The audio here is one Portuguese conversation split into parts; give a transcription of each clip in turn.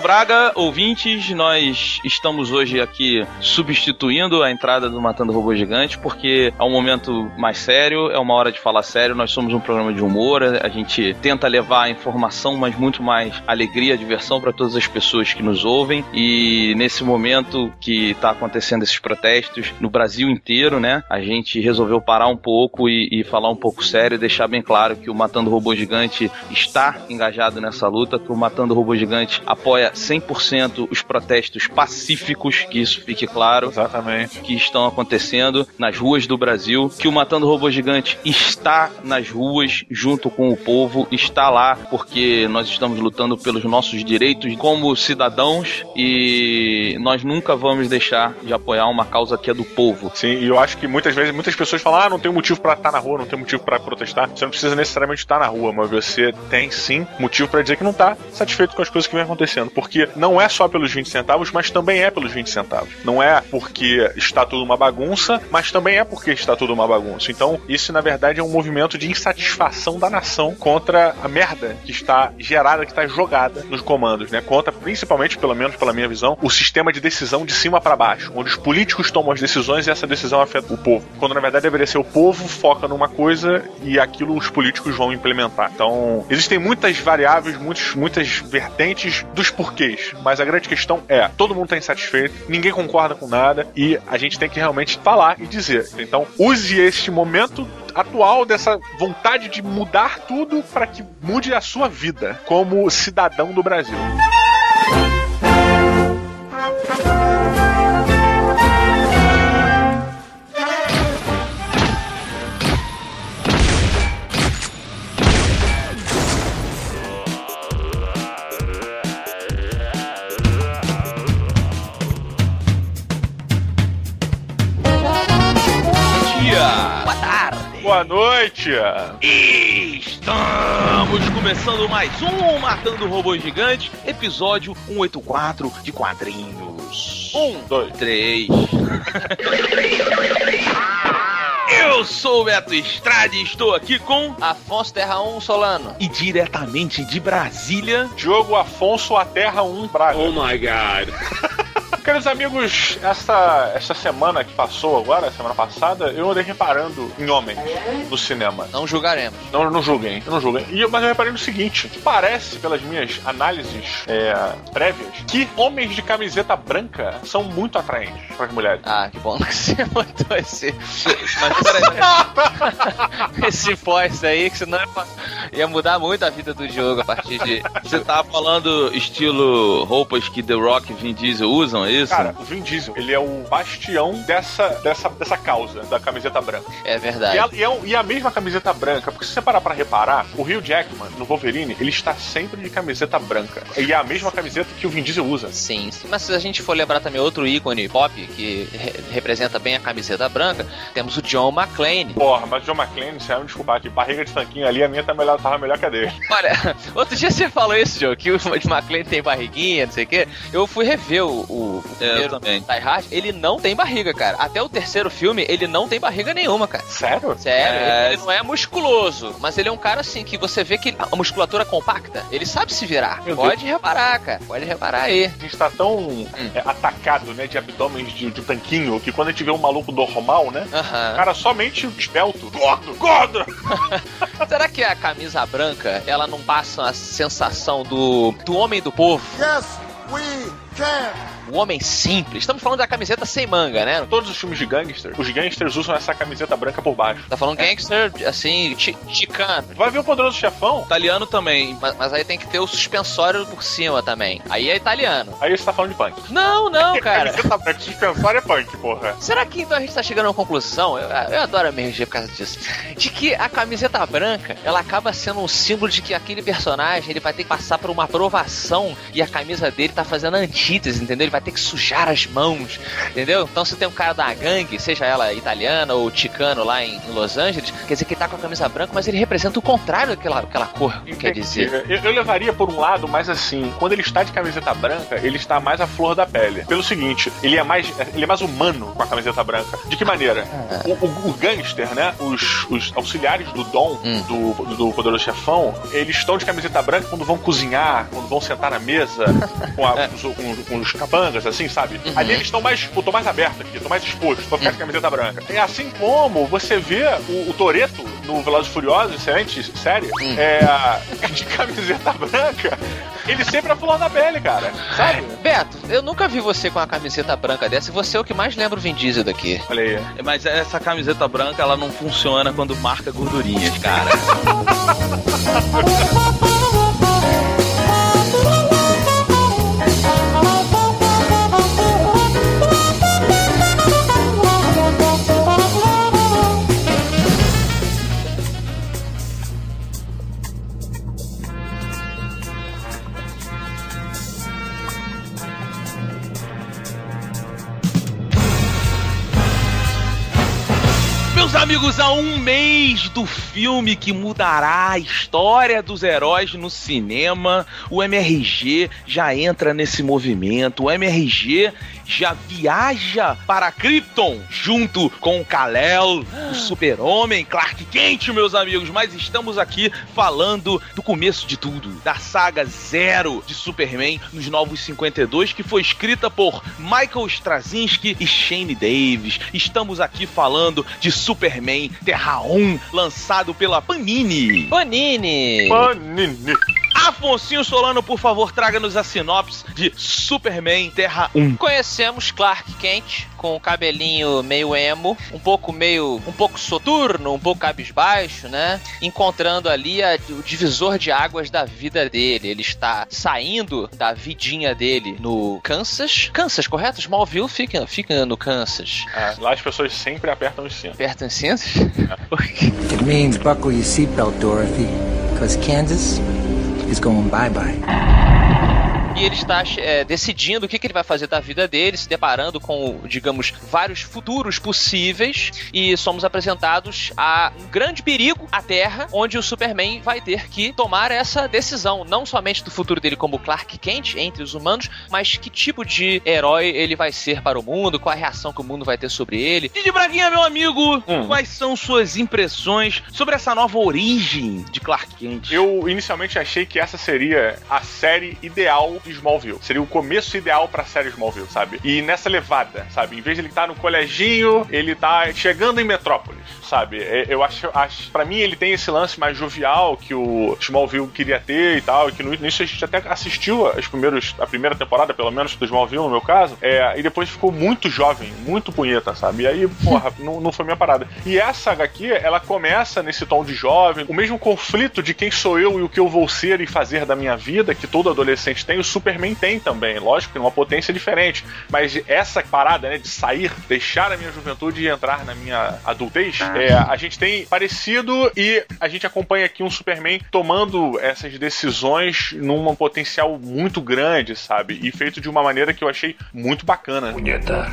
Braga, ouvintes, nós estamos hoje aqui substituindo a entrada do Matando Robô Gigante, porque é um momento mais sério, é uma hora de falar sério, nós somos um programa de humor, a gente tenta levar informação, mas muito mais alegria, diversão para todas as pessoas que nos ouvem, e nesse momento que está acontecendo esses protestos no Brasil inteiro, né, a gente resolveu parar um pouco e, e falar um pouco sério e deixar bem claro que o Matando Robô Gigante está engajado nessa luta, que o Matando Robô Gigante apoia 100% os protestos pacíficos, que isso fique claro. Exatamente. Que estão acontecendo nas ruas do Brasil, que o Matando Robô Gigante está nas ruas junto com o povo, está lá porque nós estamos lutando pelos nossos direitos como cidadãos e nós nunca vamos deixar de apoiar uma causa que é do povo. Sim, e eu acho que muitas vezes muitas pessoas falam: "Ah, não tem motivo para estar na rua, não tem motivo para protestar". Você não precisa necessariamente estar na rua, mas você tem sim motivo para dizer que não está satisfeito com as coisas que vem acontecendo. Porque não é só pelos 20 centavos, mas também é pelos 20 centavos. Não é porque está tudo uma bagunça, mas também é porque está tudo uma bagunça. Então, isso na verdade é um movimento de insatisfação da nação contra a merda que está gerada, que está jogada nos comandos, né? Contra, principalmente, pelo menos pela minha visão, o sistema de decisão de cima para baixo, onde os políticos tomam as decisões e essa decisão afeta o povo. Quando na verdade deveria ser o povo foca numa coisa e aquilo os políticos vão implementar. Então, existem muitas variáveis, muitos, muitas vertentes dos porquês, mas a grande questão é: todo mundo está insatisfeito, ninguém concorda com nada e a gente tem que realmente falar e dizer. Então, use este momento atual dessa vontade de mudar tudo para que mude a sua vida como cidadão do Brasil. Boa noite! Estamos começando mais um Matando Robô Gigante, episódio 184 de quadrinhos. Um, dois. três. Eu sou o Beto Estrade e estou aqui com Afonso Terra 1 Solano. e diretamente de Brasília. Diogo Afonso a Terra 1 Braga. Oh my god. Queridos amigos, essa, essa semana que passou agora, semana passada, eu andei reparando em homens no cinema. Não julgaremos. Não, não julguem, não julguem. E, mas eu reparei no seguinte: parece, pelas minhas análises é, prévias, que homens de camiseta branca são muito atraentes para as mulheres. Ah, que bom que você mandou esse, Mas peraí, esse pós aí, que senão ia- ia mudar muito a vida do jogo a partir de. você tá falando estilo roupas que The Rock e Vin Diesel usam, é isso? Cara, o Vin Diesel, ele é o bastião dessa, dessa, dessa causa, da camiseta branca. É E, verdade. a, e, é um- e a mesma camiseta branca, porque se você parar pra reparar, o Hugh Jackman, no Wolverine, ele está sempre de camiseta branca. E é a mesma camiseta que o Vin Diesel usa. Sim, sim. mas se a gente for lembrar também outro ícone pop que re- representa bem a camiseta branca, temos o John McClane. Porra, mas o John McClane, você vai me desculpar aqui, barriga de tanquinho ali, a minha tá melhor, tava melhor que a dele. Olha, outro dia você falou isso, Joe, que o John McClane tem barriguinha, não sei o quê. Eu fui rever o, o, o É, eu primeiro também. Die Hard, ele não tem barriga, cara. Até o terceiro filme, ele não tem barriga nenhuma, cara. Sério? Sério, É. ele não é musculoso, mas ele é um cara assim que você vê que a musculatura compacta, ele sabe se virar. Meu pode reparar, cara. Pode reparar aí. A gente tá tão é, atacado, né, de abdômenes de, de tanquinho, que quando a gente vê um maluco normal, né, o Aham. cara somente esbelto, gordo, gordo! Será que a camisa branca, ela não passa a sensação do, do homem do povo? Yes, we can. O homem simples. Estamos falando da camiseta sem manga, né? Todos os filmes de gangster, os gangsters usam essa camiseta branca por baixo. Tá falando gangster, assim, chi- chicano. Vai ver o Poderoso Chefão? Italiano também. Mas, mas aí tem que ter o suspensório por cima também. Aí é italiano. Aí você tá falando de punk. Não, não, cara. Camiseta branca, suspensório é punk, porra. Será que então a gente tá chegando a uma conclusão? Eu, eu adoro a MRG por causa disso. De que a camiseta branca, ela acaba sendo um símbolo de que aquele personagem ele vai ter que passar por uma aprovação e a camisa dele tá fazendo antítese, entendeu? Ele vai vai ter que sujar as mãos, entendeu? Então se tem um cara da gangue, seja ela italiana ou ticano lá em, em Los Angeles, quer dizer que ele tá com a camisa branca, mas ele representa o contrário daquela, daquela cor, quer dizer. Eu, eu levaria por um lado, mas assim, quando ele está de camiseta branca, ele está mais à flor da pele. Pelo seguinte, ele é mais, ele é mais humano com a camiseta branca. De que maneira? O, o, o gangster, né? Os, os auxiliares do Dom, Hum. do, do Poderoso Chefão, eles estão de camiseta branca quando vão cozinhar, quando vão sentar na mesa com, a- com, com- com os capangas, assim, sabe? Ali eles estão mais, tô mais aberto aqui, tô mais exposto, vou ficar de camiseta branca. É assim como você vê o, o Toreto no Velozes e Furiosos, excelente série, é, de camiseta branca, ele sempre é flor da pele, cara, sabe? Beto, eu nunca vi você com uma camiseta branca dessa e você é o que mais lembra o Vin Diesel daqui. Olha aí. Mas essa camiseta branca, ela não funciona quando marca gordurinhas, cara. amigos, há um mês do filme que mudará a história dos heróis no cinema, o MRG já entra nesse movimento. O MRG já viaja para Krypton junto com Kal-El, o Super-Homem, Clark Kent, meus amigos. Mas estamos aqui falando do começo de tudo, da saga zero de Superman nos Novos 52, que foi escrita por Michael Straczynski e Shane Davis. Estamos aqui falando de Superman Terra 1, lançado pela Panini. Bonini! Panini. Afonso Solano, por favor, traga-nos a sinopse de Superman Terra 1. Conhecemos Clark Kent com o cabelinho meio emo, um pouco meio, um pouco soturno, um pouco cabisbaixo, né? Encontrando ali a- o divisor de águas da vida dele. Ele está saindo da vidinha dele no Kansas. Kansas, correto? Smallville fica, fica no Kansas. Ah, lá as pessoas sempre apertam os cintos. Perto em cintos? It means buckle your seatbelt, Dorothy, because Kansas is going bye-bye. Ele está é, decidindo o que, que ele vai fazer da vida dele, se deparando com, digamos, vários futuros possíveis. E somos apresentados a um grande perigo à Terra, onde o Superman vai ter que tomar essa decisão. Não somente do futuro dele como Clark Kent entre os humanos, mas que tipo de herói ele vai ser para o mundo, qual a reação que o mundo vai ter sobre ele. Didi Braguinha, meu amigo, Hum. quais são suas impressões sobre essa nova origem de Clark Kent? Eu inicialmente achei que essa seria a série ideal de Smallville. Seria o começo ideal pra série Smallville, sabe? E nessa levada, sabe? Em vez de ele estar no coleginho, ele tá chegando em Metrópolis, sabe? É, Eu acho, acho para mim ele tem esse lance mais jovial que o Smallville queria ter e tal, e que no início a gente até assistiu as primeiros, a primeira temporada, pelo menos, do Smallville, no meu caso, é, e depois ficou muito jovem, muito punheta, sabe? E aí, porra, não, não foi minha parada. E essa HQ, ela começa nesse tom de jovem, o mesmo conflito de quem sou eu e o que eu vou ser e fazer da minha vida, que todo adolescente tem, o Superman tem também, lógico que numa potência diferente, mas essa parada, né, de sair, deixar a minha juventude e entrar na minha adultez, é, a gente tem parecido e a gente acompanha aqui um Superman tomando essas decisões num potencial muito grande, sabe? E feito de uma maneira que eu achei muito bacana.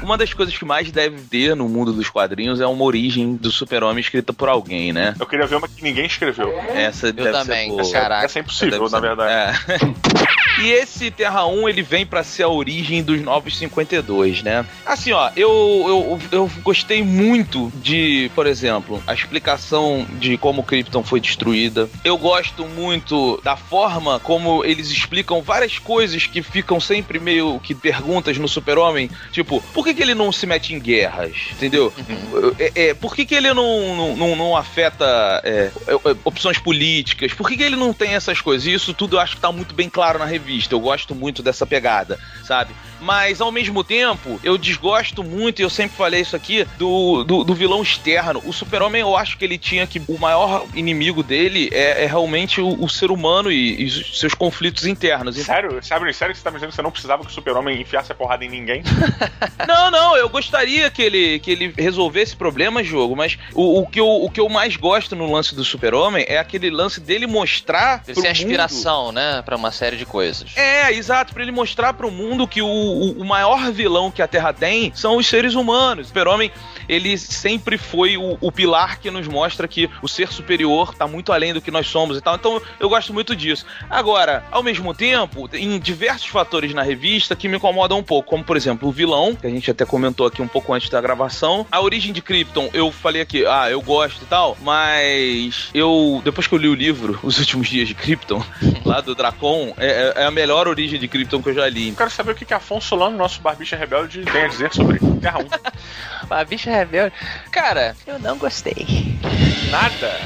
Uma das coisas que mais deve ter no mundo dos quadrinhos é uma origem do super-homem escrita por alguém, né? Eu queria ver uma que ninguém escreveu. Essa Eu deve também, ser boa. caraca. Essa é impossível, na verdade. É. E esse Terra 1, ele vem pra ser a origem dos Novos 52, né? Assim, ó, eu, eu, eu gostei muito de, por exemplo, a explicação de como Krypton foi destruída. Eu gosto muito da forma como eles explicam várias coisas que ficam sempre meio que perguntas no Super-Homem. Tipo, por que, que ele não se mete em guerras? Entendeu? É, é, por que, que ele não, não, não, não afeta é, é, é, opções políticas? Por que, que ele não tem essas coisas? E isso tudo eu acho que tá muito bem claro na revista. Eu gosto muito dessa pegada, sabe? Mas ao mesmo tempo, eu desgosto muito, e eu sempre falei isso aqui, do, do, do vilão externo. O Super-Homem, eu acho que ele tinha que. O maior inimigo dele é, é realmente o, o ser humano e, e os seus conflitos internos. Sério? Sério, sério que você tá me dizendo que você não precisava que o super-homem enfiasse a porrada em ninguém? Não, não, eu gostaria que ele, que ele resolvesse problemas, jogo, mas o, o, que eu, o que eu mais gosto no lance do Super-Homem é aquele lance dele mostrar. Ele pro tem a mundo- inspiração, né, pra uma série de coisas. É, É, exato, pra ele mostrar pro mundo que o, o, o maior vilão que a Terra tem são os seres humanos. O Super-Homem, ele sempre foi o, o pilar que nos mostra que o ser superior tá muito além do que nós somos e tal. Então eu gosto muito disso. Agora, ao mesmo tempo, em diversos fatores na revista que me incomodam um pouco, como por exemplo o vilão, que a gente até comentou aqui um pouco antes da gravação. A origem de Krypton, eu falei aqui, ah, eu gosto e tal, mas eu, depois que eu li o livro, Os Últimos Dias de Krypton, lá do Dracon, é, é a melhor origem de Krypton que eu já li. Eu quero saber o que, que Afonso Solano, nosso barbicha rebelde, tem a dizer sobre Terra 1. Barbicha rebelde. Cara, eu não gostei. Nada.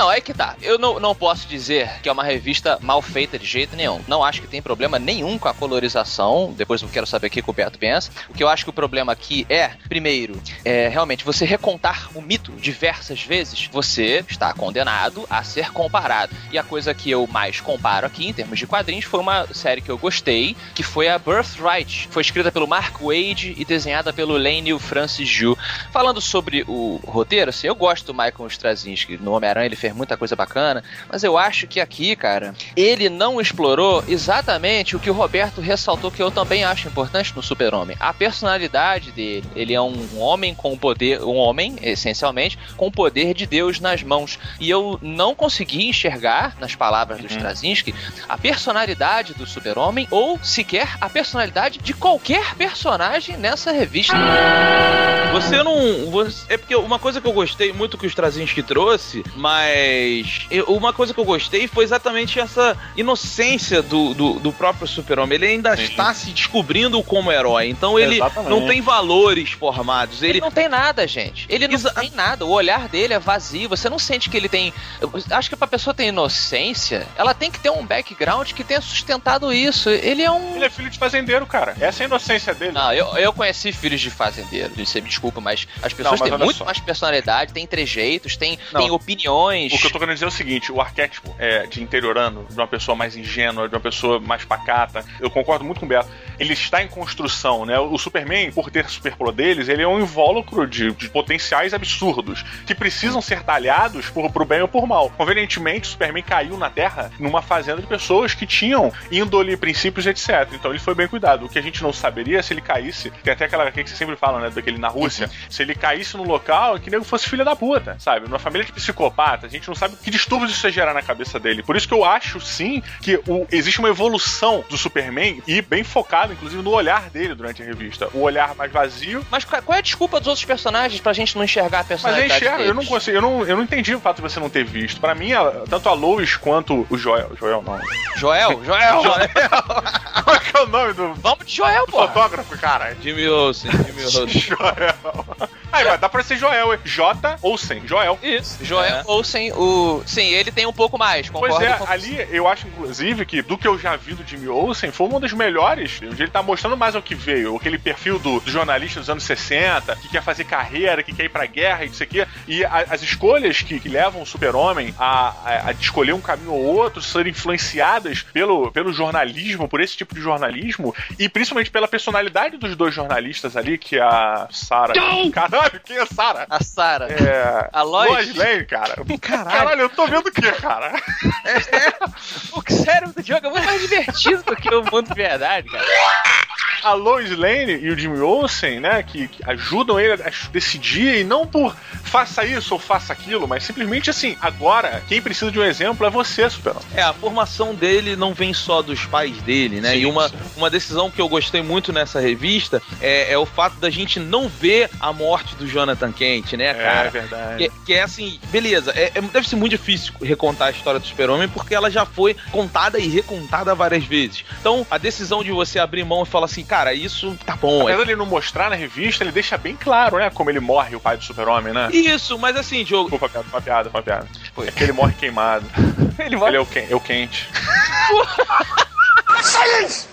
Não, é que tá. Eu não, não posso dizer que é uma revista mal feita de jeito nenhum. Não acho que tem problema nenhum com a colorização. Depois eu quero saber o que o Beto pensa. O que eu acho que o problema aqui é, primeiro, é realmente você recontar o mito diversas vezes, você está condenado a ser comparado. E a coisa que eu mais comparo aqui, em termos de quadrinhos, foi uma série que eu gostei, que foi a Birthright. Foi escrita pelo Mark Wade e desenhada pelo Lane Francis Ju. Falando sobre o roteiro, assim, eu gosto do Michael Straczynski. No Homem-Aranha ele fez muita coisa bacana, mas eu acho que aqui, cara, ele não explorou exatamente o que o Roberto ressaltou que eu também acho importante no Super-Homem. A personalidade dele. Ele é um homem com poder, um homem, essencialmente, com o poder de Deus nas mãos. E eu não consegui enxergar, nas palavras do Straczynski, a personalidade do Super-Homem ou sequer a personalidade de qualquer personagem nessa revista. Você não. Você, é porque uma coisa que eu gostei muito que o Straczynski trouxe, mas eu- uma coisa que eu gostei foi exatamente essa inocência do, do, do próprio Super-Homem. Ele ainda Sim. está se descobrindo como herói, então ele Exatamente. não tem valores formados. Ele Ele, não tem nada, gente. Ele não Exa- tem nada. O olhar dele é vazio. Você não sente que ele tem. eu acho que pra pessoa ter inocência, ela tem que ter um background que tenha sustentado isso. Ele é um. Ele é filho de fazendeiro, cara. Essa é a inocência dele. Não, eu, eu conheci filhos de fazendeiro. Você me desculpa, mas as pessoas mas têm muito só. mais personalidade, têm trejeitos, têm, Não. têm opiniões. O que eu tô querendo dizer é o seguinte: o arquétipo é, de interiorano, de uma pessoa mais ingênua, de uma pessoa mais pacata, eu concordo muito com o Beto. Ele está em construção, né? O Superman, por ter superpoderes, ele é um invólucro de, de potenciais absurdos que precisam ser talhados por, pro bem ou por mal. Convenientemente, o Superman caiu na Terra numa fazenda de pessoas que tinham índole, princípios, etc. Então ele foi bem cuidado. O que a gente não saberia é se ele caísse, tem até aquela que você sempre fala, né? Daquele na Rússia, se ele caísse no local que nego fosse filha da puta, sabe? Numa família de psicopata, a gente não sabe que distúrbios isso ia gerar na cabeça dele. Por isso que eu acho, sim, que o- existe uma evolução do Superman e bem focado, inclusive, no olhar dele durante a revista. O olhar mais vazio. Mas qual qual é a desculpa dos outros personagens pra gente não enxergar a Mas eu enxergo, eu não consigo, eu não, eu não entendi o fato de você não ter visto. Pra mim, a- tanto a Lois quanto o Joel. Joel não. Joel, Joel, Qual é que é o nome do Vamos de Joel, pô. fotógrafo, cara? Jimmy Olsen, Jimmy Olsen. Joel. Aí, mas dá pra ser Joel, é J ou sem. Joel. Isso, Joel É. Olsen, o. Sim, ele tem um pouco mais, concordo Pois é, com ali eu acho, inclusive, que do que eu já vi do Jimmy Olsen, foi uma das melhores. Onde ele tá mostrando mais ao que veio. Aquele perfil do, do jornalista dos anos 60, que quer fazer carreira, que quer ir pra guerra e não sei o quê. E a- as escolhas que, que levam o super-homem a, a, a escolher um caminho ou outro serem influenciadas pelo, pelo jornalismo, por esse tipo de jornalismo, e principalmente pela personalidade dos dois jornalistas ali, que é a Sarah. Caralho, quem é Sarah? A Sarah. É. A Lois. Lois Lane, cara. Caralho. eu tô vendo o quê, cara? O cérebro do jogo é muito mais divertido do que o mundo de verdade, cara. a Lois Lane e o Jimmy Olsen, né, que, que ajudam ele a decidir e não por faça isso ou faça aquilo, mas simplesmente assim, agora quem precisa de um exemplo é você, Superman. É, a formação dele não vem só dos pais dele, né? Sim, e uma, sim. uma decisão que eu gostei muito nessa revista é, é o fato da gente não ver a morte do Jonathan Kent, né, cara? verdade. Que, que é assim, beleza, é, é- deve ser muito difícil recontar a história do Super-Homem porque ela já foi contada e recontada várias vezes. Então, a decisão de você abrir mão e falar assim, cara, isso tá bom. É Apesar dele não mostrar na revista, ele deixa bem claro, né, como ele morre, o pai do Super-Homem, né? isso, mas assim, Diogo, Desculpa, piada, uma piada, uma piada. Foi. É que ele morre queimado. Ele Ele é o, quen- é o quente. Silence!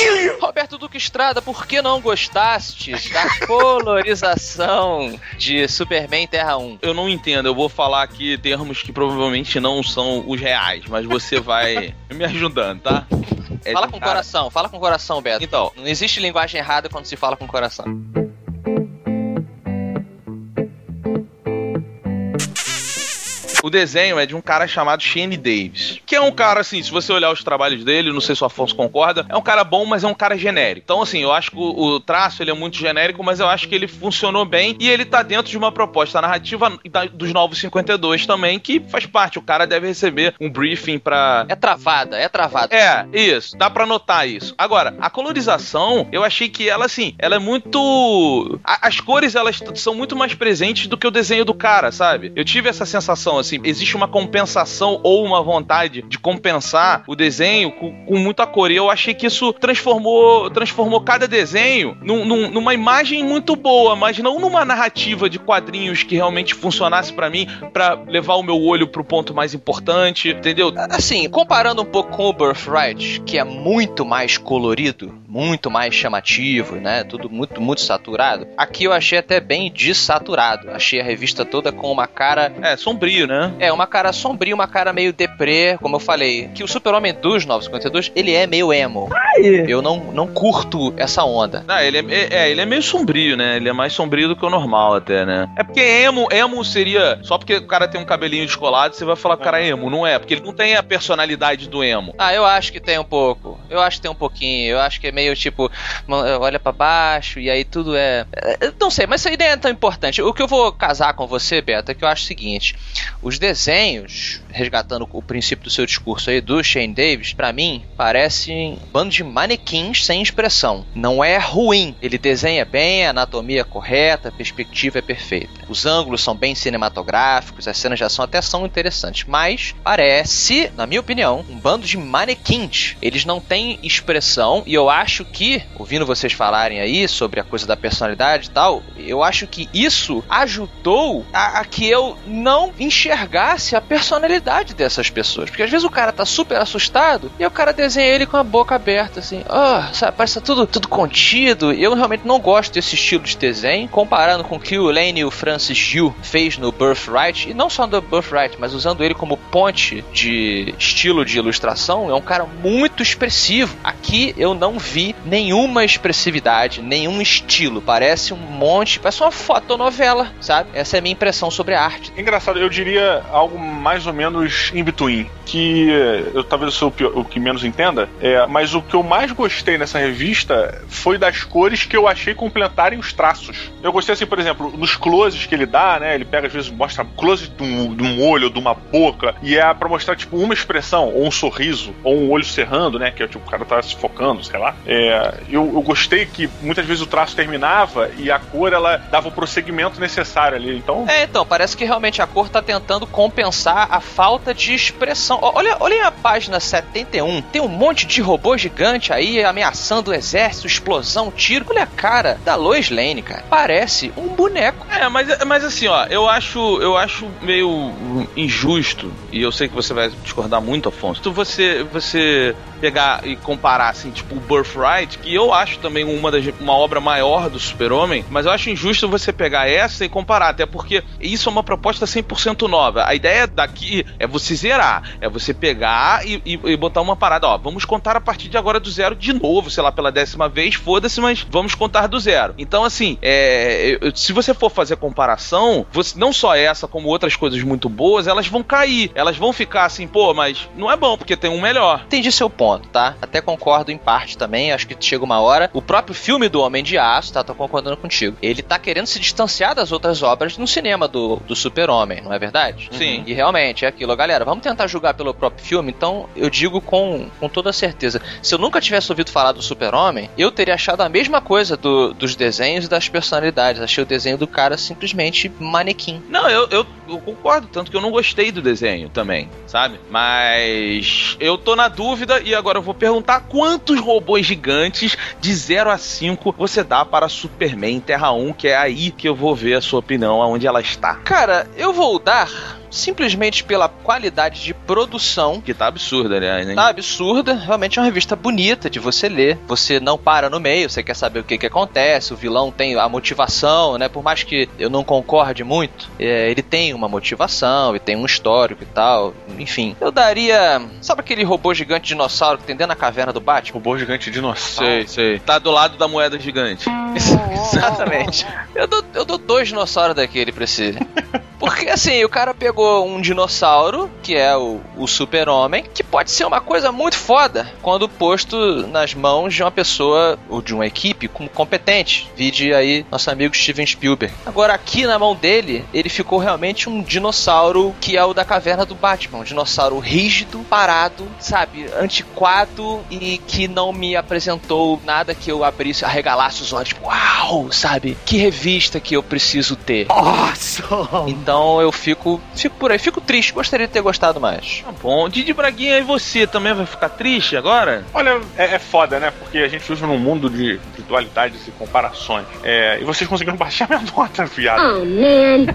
I kill you! Roberto Duque Estrada, por que não gostaste da colorização de Superman Terra 1? eu não entendo, eu vou falar aqui termos que provavelmente não são os reais, mas você vai me ajudando, tá? É Fala com o coração, fala com o coração, Beto. Então, Não existe linguagem errada quando se fala com o coração. O desenho é de um cara chamado Shane Davis, que é um cara, assim, se você olhar os trabalhos dele, não sei se o Afonso concorda, é um cara bom, mas é um cara genérico. Então, assim, eu acho que o, o traço ele é muito genérico, mas eu acho que ele funcionou bem e ele tá dentro de uma proposta narrativa da- dos Novos 52 também, que faz parte. O cara deve receber um briefing pra É travada, é travada. é, isso. Dá pra notar isso. Agora, a colorização, eu achei que ela, assim, ela é muito. a- as cores, elas são muito mais presentes do que o desenho do cara, sabe? Eu tive essa sensação, assim, existe uma compensação ou uma vontade de compensar o desenho com, com muita cor. E eu achei que isso transformou, transformou cada desenho num- num- numa imagem muito boa, mas não numa narrativa de quadrinhos que realmente funcionasse pra mim, pra levar o meu olho pro ponto mais importante, entendeu? Assim, comparando um pouco com o Birthright, que é muito mais colorido, muito mais chamativo, né? Tudo muito, muito saturado. Aqui eu achei até bem desaturado. Achei a revista toda com uma cara. É, sombrio, né? É, uma cara sombria, uma cara meio deprê, como eu falei. Que o Super-Homem dos 952, ele é meio emo. Eu não, não curto essa onda. Ah, ele é, é, ele é meio sombrio, né? Ele é mais sombrio do que o normal até, né? É porque emo, emo seria. Só porque o cara tem um cabelinho descolado, você vai falar que o cara é emo. Não é, porque ele não tem a personalidade do emo. Ah, eu acho que tem um pouco. Eu acho que tem um pouquinho. Eu acho que é meio tipo, ma- olha pra baixo e aí tudo é. é, Não sei, mas aí nem é tão importante. O que eu vou casar com você, Beto, é que eu acho o seguinte: os desenhos, resgatando o princípio do seu discurso aí do Shane Davis, pra mim, parecem um bando de manequins sem expressão. Não é ruim. Ele desenha bem, a anatomia é correta, a perspectiva é perfeita. Os ângulos são bem cinematográficos, as cenas de ação até são interessantes, mas parece, na minha opinião, um bando de manequins. Eles não têm expressão e eu acho que, ouvindo vocês falarem aí sobre a coisa da personalidade e tal, eu acho que isso ajudou a, a que eu não enxergasse a personalidade dessas pessoas. Porque às vezes o cara tá super assustado e o cara desenha ele com a boca aberta, assim, ah, sabe, parece tá tudo, tudo contido. Eu realmente não gosto desse estilo de desenho, comparando com o que o Lane e o Francis Gill fez no Birthright, e não só no Birthright, mas usando ele como ponte de estilo de ilustração, é um cara muito expressivo. Aqui eu não vi nenhuma expressividade, nenhum estilo. Parece um monte, parece uma fotonovela, sabe? Essa é a minha impressão sobre a arte. Engraçado, eu diria algo mais ou menos in between. Que eh, eu talvez eu sou o, pior- o que menos entenda, é, mas o que eu mais gostei nessa revista foi das cores que eu achei completarem os traços. Eu gostei, assim, por exemplo, nos closes que ele dá, né? Ele pega, às vezes, mostra close de um, de um olho, de uma boca, e é pra mostrar, tipo, uma expressão, ou um sorriso, ou um olho cerrando, né? Que é tipo, o cara tá se focando, sei lá. É, eu, eu gostei que muitas vezes o traço terminava e a cor ela dava o prosseguimento necessário ali. Então, É, então, parece que realmente a cor tá tentando compensar a falta de expressão. Olha, olha a página 71, tem um monte de robô gigante aí ameaçando o exército, explosão, tiro. Olha a cara da Lois Lane, cara. Parece um boneco. É, mas, mas assim, ó, eu acho, eu acho meio injusto, e eu sei que você vai discordar muito, Afonso, tu você, você pegar e comparar, assim, tipo, o Birthright, que eu acho também uma, das, uma obra maior do Super-Homem, mas eu acho injusto você pegar essa e comparar, até porque isso é uma proposta 100% nova. A ideia daqui é você zerar, é você pegar e, e- e botar uma parada, ó, vamos contar a partir de agora do zero de novo, sei lá, pela décima vez, foda-se, mas vamos contar do zero. Então, assim, é, se você for fazer comparação, você, não só essa, como outras coisas muito boas, elas vão cair. Elas vão ficar assim, pô, mas não é bom, porque tem um melhor. Entendi seu ponto, tá? Até concordo em parte também, acho que chega uma hora. O próprio filme do Homem de Aço, tá? Tô concordando contigo. Ele tá querendo se distanciar das outras obras no cinema do, do Super-Homem, não é verdade? Sim. E realmente é aquilo, galera. Vamos tentar julgar pelo próprio filme. Então, eu digo com, com toda certeza: se eu nunca tivesse ouvido falar do Super-Homem, eu teria achado a mesma coisa do- dos desenhos e das personalidades. Achei o desenho do cara simplesmente manequim. Não, eu, eu, eu concordo, tanto que eu não gostei do desenho também, sabe? Mas eu tô na dúvida e agora eu vou perguntar quantos robôs gigantes de 0 a 5 você dá para Superman Terra 1, que é aí que eu vou ver a sua opinião, aonde ela está. Cara, eu vou dar simplesmente pela qualidade de produção Que tá absurda, aliás, né? Tá absurda, realmente é uma revista bonita de você ler. Você não para no meio, você quer saber o que, que acontece, o vilão tem a motivação, né? Por mais que eu não concorde muito, é, ele tem uma motivação e tem um histórico e tal. Enfim, eu daria. Sabe aquele robô gigante dinossauro que tem dentro da caverna do Batman? robô gigante dinossauro. Sei, sei. Tá do lado da moeda gigante. Exatamente. Eu dou, eu dou dois dinossauros daquele pra esse. Porque assim, o cara pegou um dinossauro, que é o, o super-homem, que pode ser uma coisa muito foda quando posto nas mãos de uma pessoa ou de uma equipe competente. Vide aí nosso amigo Steven Spielberg. Agora, aqui na mão dele, ele ficou realmente um dinossauro que é o da caverna do Batman. Um dinossauro rígido, parado, sabe, antiquado e que não me apresentou nada que eu abrisse, arregalasse os olhos, tipo, uau, sabe? Que revista que eu preciso ter. Awesome! Então eu fico, fico por aí, fico triste, gostaria de ter gostado mais. Tá bom. Didi Braguinha, e você também vai ficar triste agora? Olha, é, é foda, né? Porque a gente vive num mundo de, de dualidades e comparações. É, e vocês conseguiram baixar minha nota, viado. Oh, man.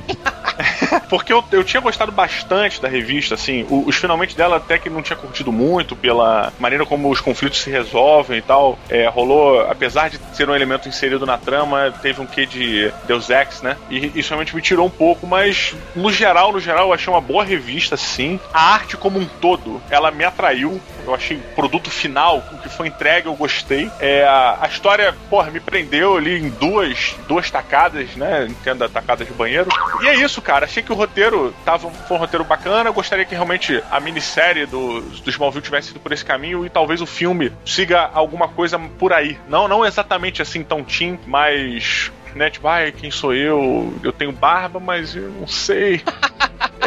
Porque eu, eu tinha gostado bastante da revista, assim, os finalmente dela até que não tinha curtido muito pela maneira como os conflitos se resolvem e tal. É, rolou, apesar de ser um elemento inserido na trama, teve um quê de Deus Ex, né? E isso realmente me tirou um pouco, mas no geral, no geral, eu achei uma boa revista, sim. A arte como um todo, ela me atraiu. Eu achei o produto final, o que foi entregue, eu gostei. É, a, história, porra, me prendeu ali em duas, duas tacadas, né? Entenda, tacadas de banheiro. E é isso, cara. Achei que o roteiro tava, foi um roteiro bacana. Gostaria que realmente a minissérie do, do Smallville tivesse ido por esse caminho e talvez o filme siga alguma coisa por aí. Não, não exatamente assim tão teen, mas né? Tipo, ai, quem sou eu? Eu tenho barba, mas eu não sei.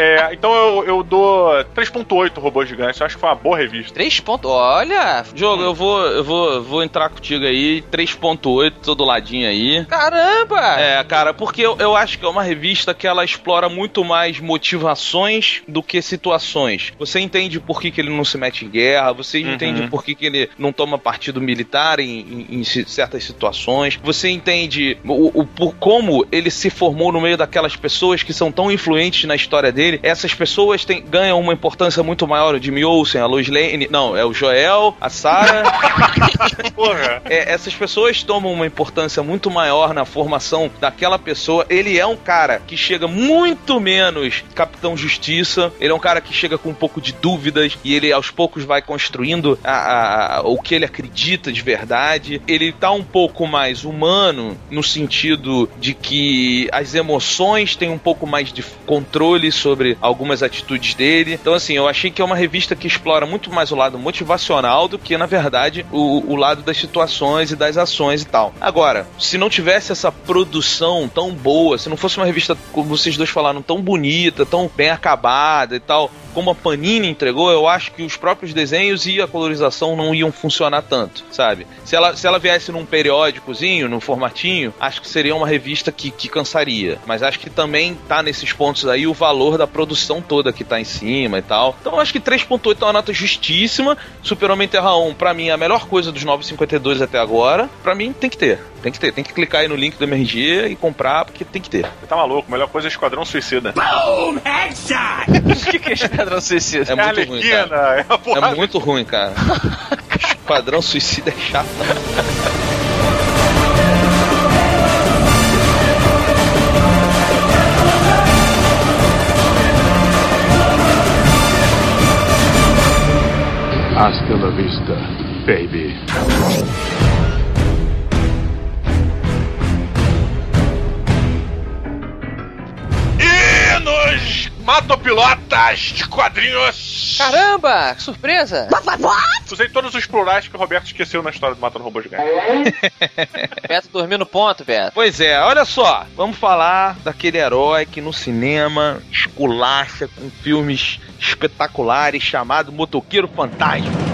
É, então eu, eu dou 3.8 robô gigante. Eu acho que foi uma boa revista. 3 pontos, olha, Jogo, eu vou, eu vou, vou entrar contigo aí, 3.8, todo ladinho aí. caramba! É, cara, porque eu, eu acho que é uma revista que ela explora muito mais motivações do que situações. Você entende por que, que ele não se mete em guerra, você Uhum. entende por que, que ele não toma partido militar em, em- em certas situações, você entende o, o- por como ele se formou no meio daquelas pessoas que são tão influentes na história dele. Essas pessoas têm- ganham uma importância muito maior. O Jimmy Olsen, a Lois Lane, não, é o Joel, a Sarah. Porra. É, essas pessoas tomam uma importância muito maior na formação daquela pessoa. Ele é um cara que chega muito menos Capitão Justiça. Ele é um cara que chega com um pouco de dúvidas e ele aos poucos vai construindo a- a- a- o que ele acredita de verdade. Ele tá um pouco mais humano no sentido de que as emoções têm um pouco mais de controle sobre algumas atitudes dele. Então, assim, eu achei que é uma revista que explora muito mais o lado motivacional do que, na verdade, o, o lado das situações e das ações e tal. Agora, se não tivesse essa produção tão boa, se não fosse uma revista, como vocês dois falaram, tão bonita, tão bem acabada e tal, como a Panini entregou, eu acho que os próprios desenhos e a colorização não iam funcionar tanto, sabe? Se ela, se ela viesse num periódicozinho, num formatinho, acho que seria uma revista que, que cansaria. Mas acho que também tá nesses pontos aí o valor da produção toda que tá em cima e tal. Então eu acho que 3.8 é uma nota justíssima. Super-Homem Terra 1, pra mim, é a melhor coisa dos 952 até agora. Pra mim, tem que ter. Tem que ter. Tem que clicar aí no link do MRG e comprar, porque tem que ter. Você tá maluco? Melhor coisa é Esquadrão Suicida. Boom! Headshot! Que, que é Esquadrão Suicida? É muito ruim, cara. É a porrada. É muito ruim, cara. Esquadrão Suicida é chato. Hasta la vista, baby. Matopilotas de quadrinhos. Caramba, que surpresa! Usei todos os plurais que o Roberto esqueceu na história do Matando Robô Gigante. Beto dormiu no ponto, Beto. Pois é, olha só, vamos falar daquele herói que no cinema esculacha com filmes espetaculares chamado Motoqueiro Fantasma.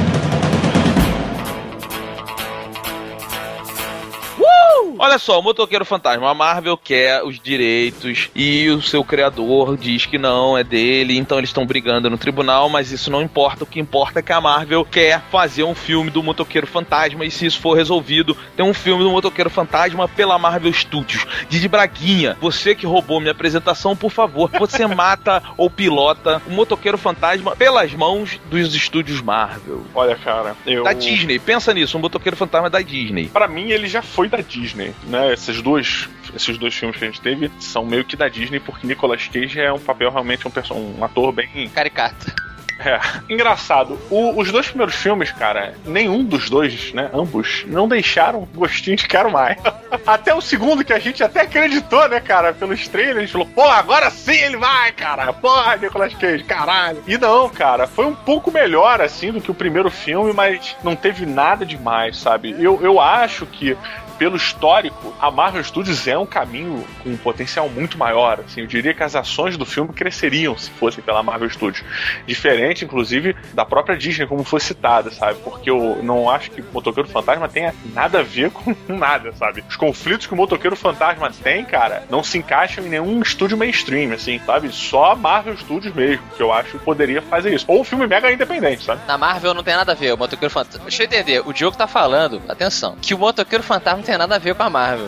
Olha só, o Motoqueiro Fantasma, a Marvel quer os direitos e o seu criador diz que não, é dele, então eles estão brigando no tribunal, mas isso não importa, o que importa é que a Marvel quer fazer um filme do Motoqueiro Fantasma e se isso for resolvido, tem um filme do Motoqueiro Fantasma pela Marvel Studios. Didi Braguinha, você que roubou minha apresentação, por favor, você mata ou pilota o Motoqueiro Fantasma pelas mãos dos estúdios Marvel. Olha, cara, eu. Da Disney, pensa nisso, um Motoqueiro Fantasma é da Disney. Pra mim, ele já foi da Disney, né? Essas duas, esses dois filmes que a gente teve são meio que da Disney, porque Nicolas Cage é um papel realmente um, um ator bem. Caricata. É. Engraçado, o- os dois primeiros filmes, cara, nenhum dos dois, né? Ambos, não deixaram gostinho de quero mais. Até o segundo, que a gente até acreditou, né, cara, pelos trailers, a gente falou, pô, agora sim ele vai, cara. Porra, Nicolas Cage, caralho. E não, cara, foi um pouco melhor, assim, do que o primeiro filme, mas não teve nada demais, sabe? Eu, eu acho que pelo histórico, a Marvel Studios é um caminho com um potencial muito maior. Assim, eu diria que as ações do filme cresceriam se fossem pela Marvel Studios. Diferente, inclusive, da própria Disney, como foi citada, sabe? Porque eu não acho que o Motoqueiro Fantasma tenha nada a ver com nada, sabe? Os conflitos que o Motoqueiro Fantasma tem, cara, não se encaixam em nenhum estúdio mainstream, assim, sabe? Só a Marvel Studios mesmo, que eu acho que poderia fazer isso. Ou um filme mega independente, sabe? Na Marvel não tem nada a ver, o Motoqueiro Fantasma. Deixa eu entender, o Diogo tá falando, atenção, que o Motoqueiro Fantasma tem nada a ver com a Marvel.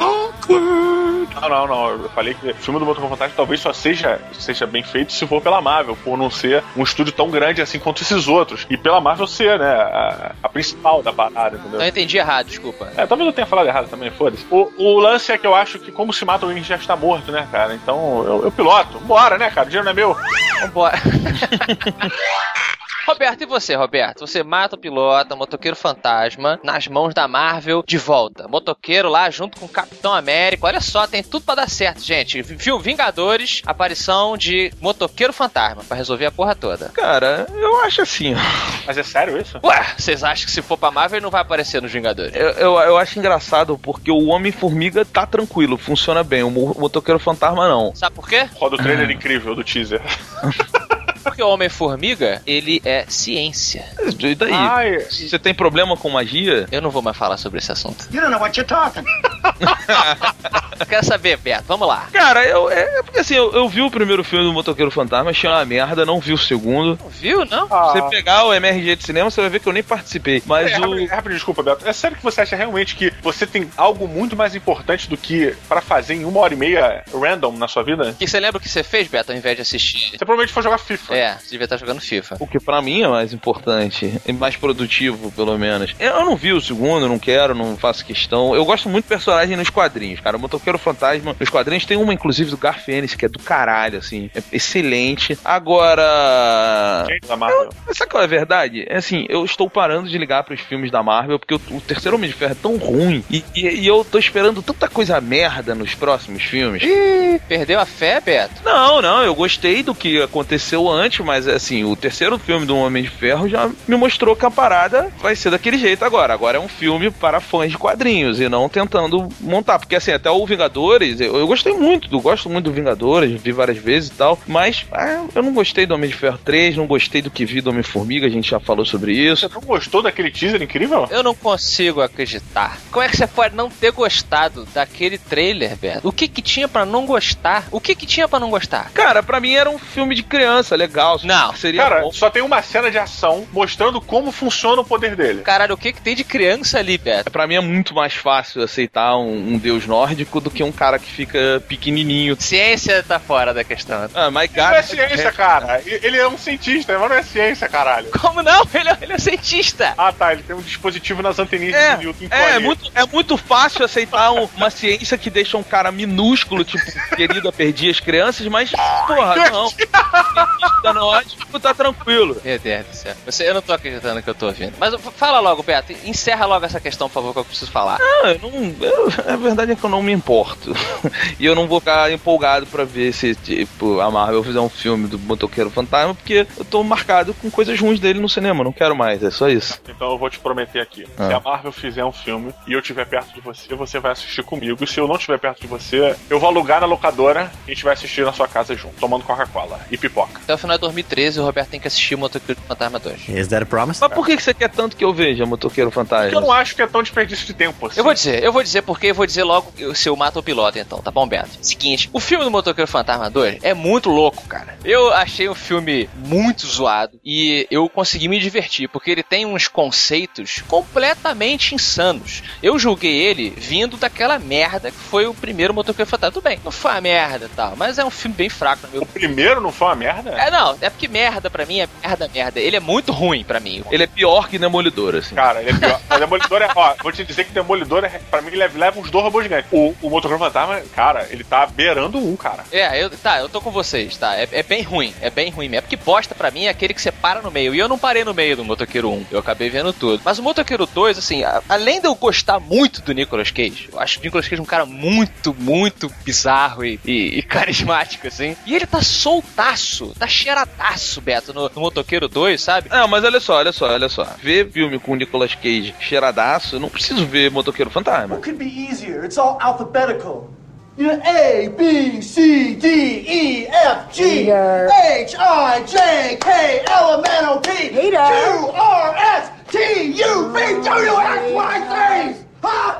Não, não, não. Eu falei que o filme do Motoqueiro Fantasma talvez só seja, seja bem feito se for pela Marvel, por não ser um estúdio tão grande assim quanto esses outros. E pela Marvel ser, né, a, a principal da parada, entendeu? Não eu entendi errado, desculpa. É, talvez eu tenha falado errado também, foda-se. O, o lance é que eu acho que como se mata alguém que já está morto, né, cara? Então eu, eu piloto. Bora, né, cara? O dinheiro não é meu. Vambora. Roberto, e você, Roberto? Você mata o pilota, motoqueiro fantasma, nas mãos da Marvel, de volta. Motoqueiro lá junto com o Capitão América. Olha só, tem tudo pra dar certo, gente. Viu? Vingadores, aparição de motoqueiro fantasma pra resolver a porra toda. Cara, eu acho assim. ó. Mas é sério isso? Ué, vocês acham que se for pra Marvel ele não vai aparecer nos Vingadores? Eu, eu, eu acho engraçado porque o Homem-Formiga tá tranquilo, funciona bem. O mo- Motoqueiro Fantasma não. Sabe por quê? Roda o trailer incrível do teaser. Porque o Homem-Formiga, ele é ciência. E daí? Ai, Você tem problema com magia? Eu não vou mais falar sobre esse assunto. You don't know what you're talking. Eu quero saber, Beto, vamos lá. Cara, eu, é, é porque assim, eu, eu vi o primeiro filme do Motoqueiro Fantasma, achei uma merda, não vi o segundo. Não viu, não? ah, Se você pegar o MRG de cinema, você vai ver que eu nem participei. Mas É, o. rapidinho, rapidinho, desculpa, Beto. É sério que você acha realmente que você tem algo muito mais importante do que pra fazer em uma hora e meia random na sua vida? O que você lembra o que você fez, Beto, ao invés de assistir? Você provavelmente foi jogar FIFA. É, você devia estar jogando FIFA. O que pra mim é mais importante, e mais produtivo, pelo menos. Eu eu não vi o segundo, não quero, não faço questão. Eu gosto muito de personagem nos quadrinhos, cara. O Motoqueiro Fantasma, nos quadrinhos tem uma, inclusive, do Garfênis, que é do caralho, assim. É excelente. Agora. Gente da Marvel. Mas sabe qual é a verdade? É assim, eu estou parando de ligar pros filmes da Marvel porque o, o terceiro Homem de Ferro é tão ruim e, e- e eu tô esperando tanta coisa merda nos próximos filmes. Ih, perdeu a fé, Beto? Não, não, eu gostei do que aconteceu antes, mas assim, o terceiro filme do Homem de Ferro já me mostrou que a parada vai ser daquele jeito agora. Agora é um filme para fãs de quadrinhos e não tentando montar. Porque assim, até o Vingadores, eu, eu gostei muito, do, gosto muito do Vingadores, vi várias vezes e tal, mas ah, eu não gostei do Homem de Ferro 3, não gostei do que vi do Homem-Formiga, a gente já falou sobre isso. Você não gostou daquele teaser incrível? Eu não consigo acreditar. Como é que você pode não ter gostado daquele trailer, Beto? O que que tinha pra não gostar? O que que tinha pra não gostar? Cara, pra mim era um filme de criança, legal. Não. Seria Cara, bom. só tem uma cena de ação mostrando como funciona o poder dele. Caralho, o que que tem de criança ali, Beto? Pra mim é muito mais fácil aceitar um, um deus nórdico do que um cara que fica pequenininho. Ciência tá fora da questão. Ah, my Isso não é God. ciência, cara. Ele é um cientista, mas não é ciência, caralho. Como não? Ele é, ele é cientista. Ah, tá. Ele tem um dispositivo nas anteninhas É, de Newton. é, é muito, é muito fácil aceitar um- uma ciência que deixa um cara minúsculo, tipo, querida, perdi as crianças, mas, porra, não. Cientista nórdico tá tranquilo. Meu Deus do céu. Você, eu não tô acreditando que eu tô ouvindo. Mas fala logo, Beto. Encerra logo essa questão, por favor, que eu preciso falar. Não, eu não. eu- a verdade é que eu não me importo. e eu não vou ficar empolgado pra ver se, tipo, a Marvel fizer um filme do Motoqueiro Fantasma, porque eu tô marcado com coisas ruins dele no cinema, não quero mais, é só isso. Então eu vou te prometer aqui. Ah. Se a Marvel fizer um filme e eu estiver perto de você, você vai assistir comigo. E se eu não estiver perto de você, eu vou alugar na locadora e a gente vai assistir na sua casa junto, tomando Coca-Cola e pipoca. Até o final de 2013, o Roberto tem que assistir o Motoqueiro Fantasma 2. Is that a promise? Mas por que você quer tanto que eu veja Motoqueiro Porque eu Fantasma? não acho que é tão desperdício de tempo assim. Eu vou dizer, eu vou dizer porque eu vou dizer logo se eu mato o piloto, então, tá bom, Beto? Seguinte, o filme do Motoqueiro Fantasma 2 é muito louco, cara. Eu achei o filme muito zoado e eu consegui me divertir, porque ele tem uns conceitos completamente insanos. Eu julguei ele vindo daquela merda que foi o primeiro Motoqueiro Fantasma. Tudo bem, não foi uma merda e tal, mas é um filme bem fraco no meu O primeiro não foi uma merda? É, não, é porque merda pra mim é merda, merda. Ele é muito ruim pra mim. Ele é pior que Demolidor, assim. Cara, ele é pior. O Demolidor é. Ó, vou te dizer que Demolidor, é, pra mim, ele leva uns dois robôs gigantes. O, o Motoqueiro Fantasma, cara, ele tá beirando um, cara. É, eu, tá, eu tô com vocês, tá? É, é bem ruim, é bem ruim mesmo. É porque bosta pra mim é aquele que você para no meio. E eu não parei no meio do Motoqueiro 1, eu acabei vendo tudo. Mas o Motoqueiro 2, assim, a- além de eu gostar muito do Nicolas Cage, eu acho o Nicolas Cage um cara muito, muito bizarro e, e- e carismático, assim. E ele tá soltaço, tá cheiradaço, Beto, no, no Motoqueiro 2, sabe? Não, mas olha só, olha só, olha só. Ver filme com o Nicolas Cage cheiradaço, eu não preciso ver Motoqueiro Fantasma. Could be easier. It's all alphabetical. You know, A, B, C, D, E, F, G, H, I, J, K, L, M, N, O, P, Q, R, S, T, U, V, W, X, Y, Z.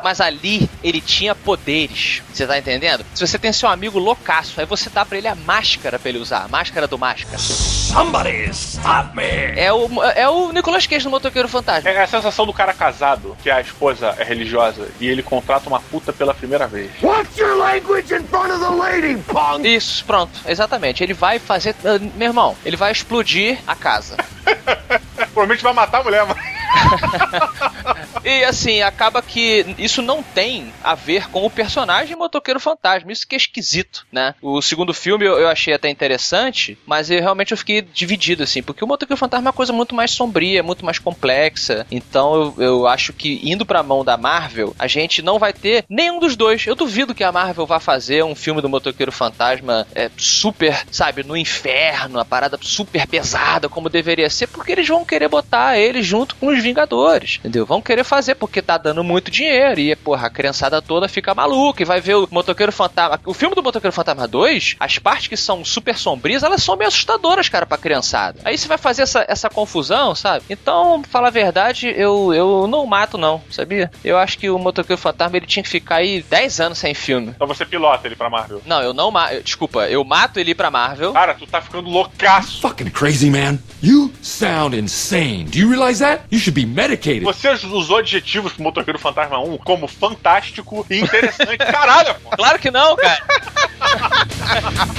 Mas ali ele tinha poderes. Você tá entendendo? Se você tem seu amigo loucaço, aí você dá pra ele a máscara pra ele usar, a máscara do máscara. Somebody stop me! É o, é o Nicolas Cage no Motoqueiro Fantasma. É a sensação do cara casado, que a esposa é religiosa e ele contrata uma puta pela primeira vez. Watch your language in front of the lady, punk! Isso, pronto, exatamente. Ele vai fazer. Meu irmão, ele vai explodir a casa. Provavelmente vai matar a mulher, mas. E assim, acaba que isso não tem a ver com o personagem Motoqueiro Fantasma. Isso que é esquisito, né? O segundo filme eu, achei até interessante, mas eu, realmente eu fiquei dividido, assim, porque o Motoqueiro Fantasma é uma coisa muito mais sombria, muito mais complexa. Então eu, eu acho que indo pra mão da Marvel, a gente não vai ter nenhum dos dois. Eu duvido que a Marvel vá fazer um filme do Motoqueiro Fantasma é, super, sabe, no inferno, a parada super pesada, como deveria ser, porque eles vão querer botar ele junto com os Vingadores, entendeu? Vão querer fazer porque tá dando muito dinheiro e, porra, a criançada toda fica maluca e vai ver o Motoqueiro Fantasma. O filme do Motoqueiro Fantasma 2, as partes que são super sombrias, elas são meio assustadoras, cara, pra criançada. Aí você vai fazer essa, essa confusão, sabe? Então, pra falar a verdade, eu, eu não mato, não, sabia? Eu acho que o Motoqueiro Fantasma ele tinha que ficar aí 10 anos sem filme. Então você pilota ele pra Marvel. Não, eu não mato. Desculpa, eu mato ele pra Marvel. Cara, tu tá ficando loucaço. Fucking crazy, man. You sound insane. Do you realize that? You should be medicated. Você usou adjetivos pro Motoqueiro Fantasma 1 como fantástico e interessante. Caralho, pô. Claro que não, cara.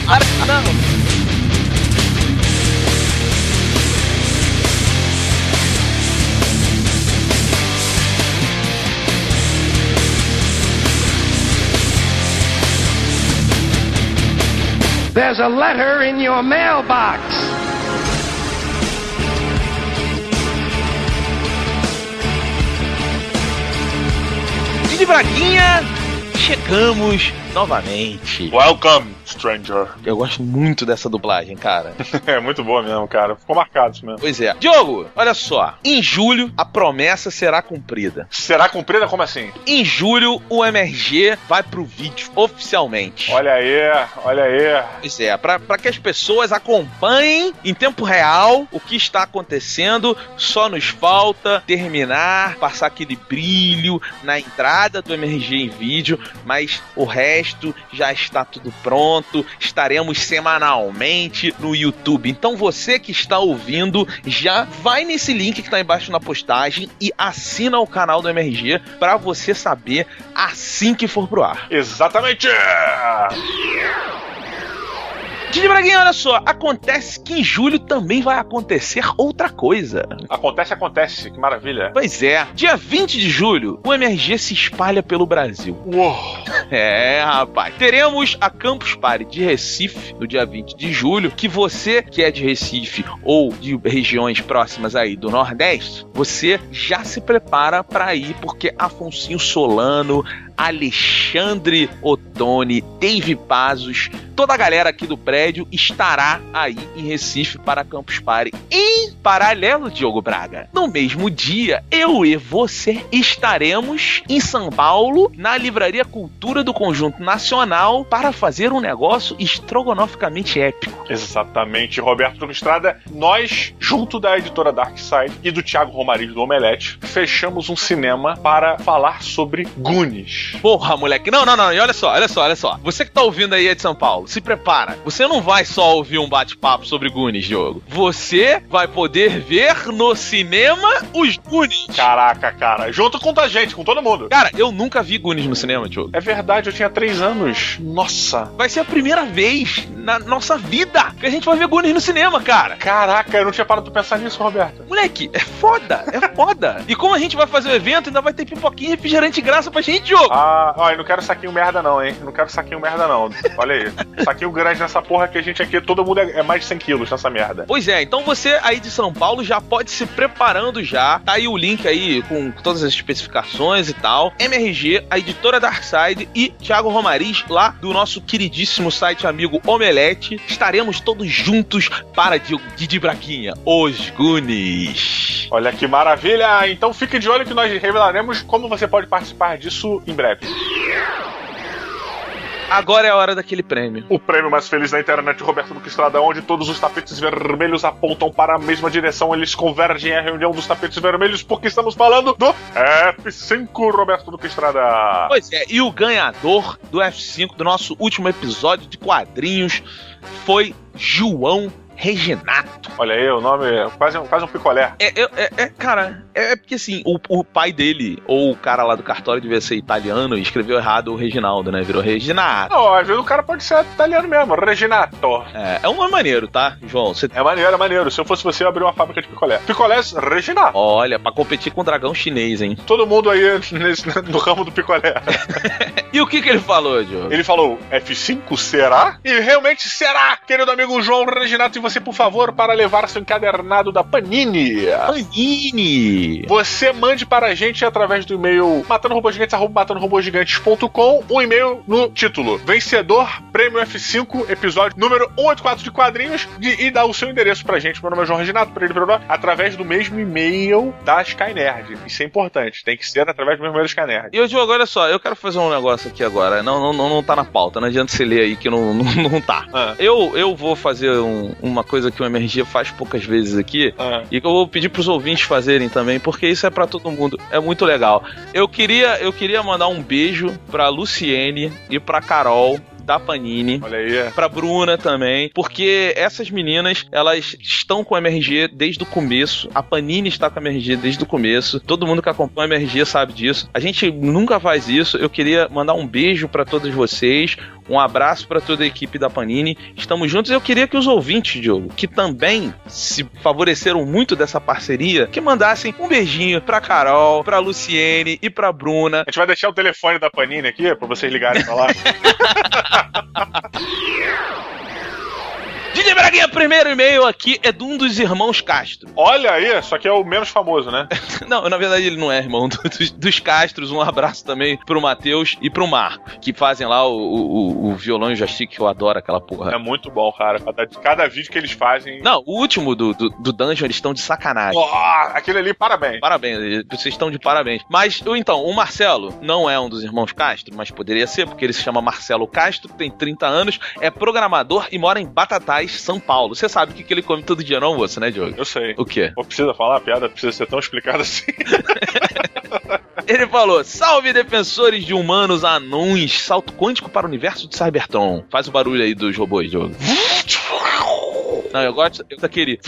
claro que não. There's a letter in your mailbox. Didi Braguinha, chegamos novamente. Welcome, stranger. Eu gosto muito dessa dublagem, cara. É muito boa mesmo, cara. Ficou marcado isso mesmo. Pois é. Diogo, olha só. Em julho, a promessa será cumprida. Será cumprida como assim? Em julho, o MRG vai pro vídeo oficialmente. Olha aí, olha aí. Pois é, pra, pra que as pessoas acompanhem em tempo real o que está acontecendo, só nos falta terminar, passar aquele brilho na entrada do MRG em vídeo, mas o resto já está tudo pronto. Estaremos semanalmente no YouTube. Então você que está ouvindo, já vai nesse link que está embaixo na postagem e assina o canal do MRG para você saber assim que for pro ar. Exatamente! Didi Braguinha, olha só, acontece que em julho também vai acontecer outra coisa. Acontece, acontece. Que maravilha. Pois é, dia 20 de julho, o MRG se espalha pelo Brasil. Uou. É, rapaz. Teremos a Campus Party de Recife no dia 20 de julho, que você que é de Recife ou de regiões próximas aí do Nordeste, você já se prepara para ir porque Afonso Solano, Alexandre Ottoni, Dave Pazos, toda a galera aqui do prédio estará aí em Recife para Campus Party. Em paralelo, Diogo Braga, no mesmo dia, eu e você estaremos em São Paulo, na Livraria Cultura do Conjunto Nacional, para fazer um negócio estrogonoficamente épico. Exatamente, Roberto Estrada. Nós, junto da editora Dark Side e do Thiago Romarillo do Omelete, fechamos um cinema para falar sobre Goonies. Porra, moleque. Não, não, não. E olha só, olha só, olha só. Você que tá ouvindo aí é de São Paulo, se prepara. Você não vai só ouvir um bate-papo sobre Goonies, Diogo. Você vai poder ver no cinema os Goonies. Caraca, cara. Junto com a gente, com todo mundo. Cara, eu nunca vi Goonies no cinema, Diogo. É verdade, eu tinha três anos. Nossa. Vai ser a primeira vez na nossa vida que a gente vai ver Goonies no cinema, cara. Caraca, eu não tinha parado pra pensar nisso, Roberto. Moleque, é foda, é foda. E como a gente vai fazer o evento, ainda vai ter pipoquinha e refrigerante de graça pra gente, Diogo. Ah, ó, eu não quero saquinho merda não, hein? Não quero saquinho merda não. Olha aí. saquinho grande nessa porra que a gente aqui, todo mundo é, é mais de 100 quilos nessa merda. Pois é, então você aí de São Paulo já pode se preparando já. Tá aí o link aí com todas as especificações e tal. MRG, a editora Darkside e Thiago Romariz lá do nosso queridíssimo site amigo Omelete. Estaremos todos juntos para Didi Braguinha, os Goonies. Olha que maravilha! Então fique de olho que nós revelaremos como você pode participar disso em breve. Agora é a hora daquele prêmio. O prêmio mais feliz da internet, Roberto Duque Estrada, onde todos os tapetes vermelhos apontam para a mesma direção, eles convergem à reunião dos tapetes vermelhos, porque estamos falando do F5, Roberto Duque Estrada. Pois é, e o ganhador do F5 do nosso último episódio de quadrinhos foi João Reginato. Olha aí, o nome é quase, um- quase um picolé. É, é, é- é, cara, é, é porque assim, o, o pai dele, ou o cara lá do cartório, devia ser italiano e escreveu errado o Reginaldo, né? Virou Reginato. Não, às vezes o cara pode ser italiano mesmo, Reginato. É, é um nome maneiro, tá, João? Você É maneiro, é maneiro. Se eu fosse você, eu abriria uma fábrica de picolé. Picolés Reginato. Olha, pra competir com o dragão chinês, hein? Todo mundo aí nesse- no ramo do picolé. E o que que ele falou, Diogo? Ele falou, F5 será? E realmente será, querido amigo João Reginato. E você, por favor, para levar seu encadernado da Panini. Panini! Você mande para a gente através do e-mail matandorobogigantes.com um e-mail no título Vencedor Prêmio F5, episódio número 184 de quadrinhos de- e dá o seu endereço pra gente. Meu nome é João Reginato, pra ele, através do mesmo e-mail da Sky Nerd. Isso é importante, tem que ser através do mesmo e-mail da Sky Nerd. E Diogo, olha só, eu quero fazer um negócio aqui agora. Não, não, não, não tá na pauta, não adianta você ler aí que não, não, não tá. Ah. Eu, eu vou fazer um- uma coisa que o MRG faz poucas vezes aqui. Ah. E que eu vou pedir pros ouvintes fazerem também, porque isso é pra todo mundo. É muito legal. Eu queria, eu queria mandar um beijo pra Luciene e pra Carol da Panini. Olha aí. Pra Bruna também, porque essas meninas, elas estão com a MRG desde o começo. A Panini está com a MRG desde o começo. Todo mundo que acompanha a MRG sabe disso. A gente nunca faz isso. Eu queria mandar um beijo pra todos vocês, um abraço pra toda a equipe da Panini. Estamos juntos. Eu queria que os ouvintes, Diogo, que também se favoreceram muito dessa parceria, que mandassem um beijinho pra Carol, pra Luciene e pra Bruna. A gente vai deixar o telefone da Panini aqui pra vocês ligarem pra lá. yeah. Didi Braguinha, primeiro e-mail aqui é de um dos irmãos Castro. Olha aí, só que é o menos famoso, né? Não, na verdade ele não é irmão do- dos, dos Castros. Um abraço também pro Matheus e pro Marco, que fazem lá o, o, o violão e joystick, que eu adoro aquela porra. É muito bom, cara. Cada, cada vídeo que eles fazem. Não, o último do, do, do Dungeon, eles estão de sacanagem. Ó, aquele ali, parabéns. Parabéns, vocês estão de parabéns. Mas, então, o Marcelo não é um dos irmãos Castro, mas poderia ser, porque ele se chama Marcelo Castro, tem 30 anos, é programador e mora em Batatais, São Paulo. Você sabe o que, que ele come todo dia no almoço, né, Diogo? Eu sei. O quê? Pô, precisa falar a piada? Precisa ser tão explicada assim. Ele falou: Salve defensores de humanos anões, salto quântico para o universo de Cybertron. Faz o barulho aí dos robôs, Diogo. Não, eu gosto daquele.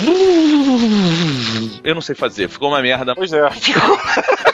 Eu não sei fazer, ficou uma merda. pois é.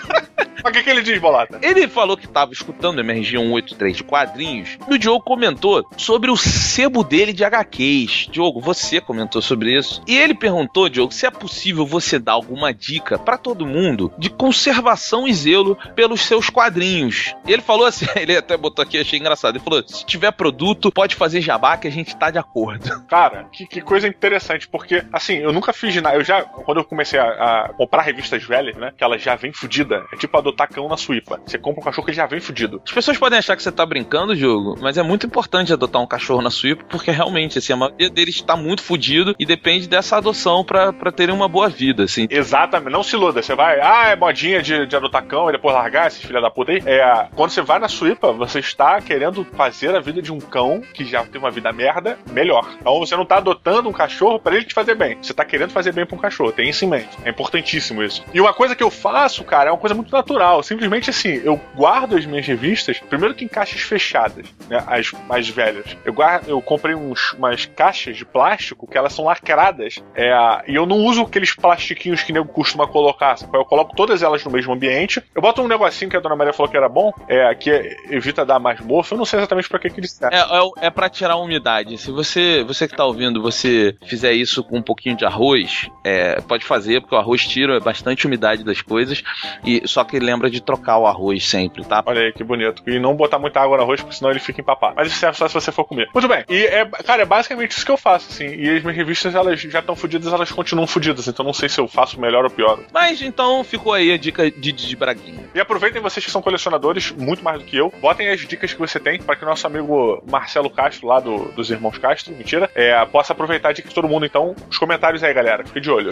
Mas o que, que ele diz, Bolata? Ele falou que estava escutando o MRG 183 de quadrinhos e o Diogo comentou sobre o sebo dele de HQs. Diogo, você comentou sobre isso. E ele perguntou, Diogo, se é possível você dar alguma dica para todo mundo de conservação e zelo pelos seus quadrinhos. E ele falou assim, ele até botou aqui, achei engraçado. Ele falou: se tiver produto, pode fazer jabá que a gente tá de acordo. Cara, que, que coisa interessante, porque, assim, eu nunca fiz nada. Eu já, quando eu comecei a, a comprar revistas velhas, né, que elas já vêm fudida, é tipo adotar cão na suípa. Você compra um cachorro que já vem fudido. As pessoas podem achar que você tá brincando, Diogo, mas é muito importante adotar um cachorro na suípa, porque realmente, assim, a maioria deles tá muito fudido e depende dessa adoção pra terem uma boa vida, assim. Exatamente, não se iluda. Você vai, ah, é modinha de, de adotar cão e depois largar esses filha da puta aí. É, quando você vai na suípa, você está querendo fazer a vida de um cão que já tem uma vida merda melhor. Então você não tá adotando um cachorro pra ele te fazer bem. Você tá querendo fazer bem pra um cachorro. Tem isso em mente. É importantíssimo isso. E uma coisa que eu faço, cara, é uma coisa muito natural. Simplesmente assim, eu guardo as minhas revistas, primeiro que em caixas fechadas, né? As mais velhas. Eu, guardo, eu comprei uns, umas caixas de plástico que elas são lacradas. É, e eu não uso aqueles plastiquinhos que nego costuma colocar. sabe? Eu coloco todas elas no mesmo ambiente. Eu boto um negocinho que a dona Maria falou que era bom, é, que evita dar mais mofo. Eu não sei exatamente pra que, que ele serve. É, é, é para tirar a umidade. Se você, você que tá ouvindo, você fizer isso com um pouquinho de arroz, é, pode fazer, porque o arroz tira bastante umidade das coisas. E só que lembra lembra de trocar o arroz sempre, tá? Olha aí, que bonito. E não botar muita água no arroz, porque senão ele fica empapado. Mas isso serve só se você for comer. Muito bem. E, é, cara, é basicamente isso que eu faço, assim. E as minhas revistas, elas já estão fodidas, elas continuam fodidas. Então não sei se eu faço melhor ou pior. Mas então ficou aí a dica de Didi Braguinha. E aproveitem vocês que são colecionadores, muito mais do que eu. Botem as dicas que você tem para que o nosso amigo Marcelo Castro, lá do, dos Irmãos Castro, mentira, é, possa aproveitar a dica de todo mundo. Então, os comentários aí, galera. Fique de olho.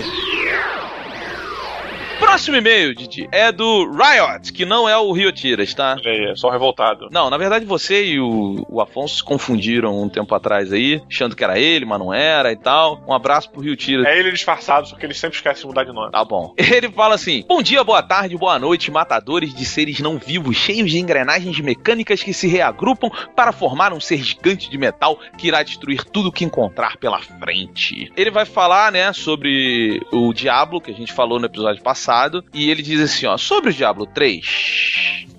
Próximo e-mail, Didi, é do Riot, que não é o Rio Tiras, tá? Aí, é só um revoltado. Não, na verdade você e o, o Afonso se confundiram um tempo atrás aí, achando que era ele, mas não era e tal. Um abraço pro Rio Tiras. É ele disfarçado, só que ele sempre esquece de mudar de nome. Tá bom. Ele fala assim: Bom dia, boa tarde, boa noite, matadores de seres não vivos, cheios de engrenagens mecânicas que se reagrupam para formar um ser gigante de metal que irá destruir tudo que encontrar pela frente. Ele vai falar, né, sobre o Diablo, que a gente falou no episódio passado, e ele diz assim, ó, sobre o Diablo 3,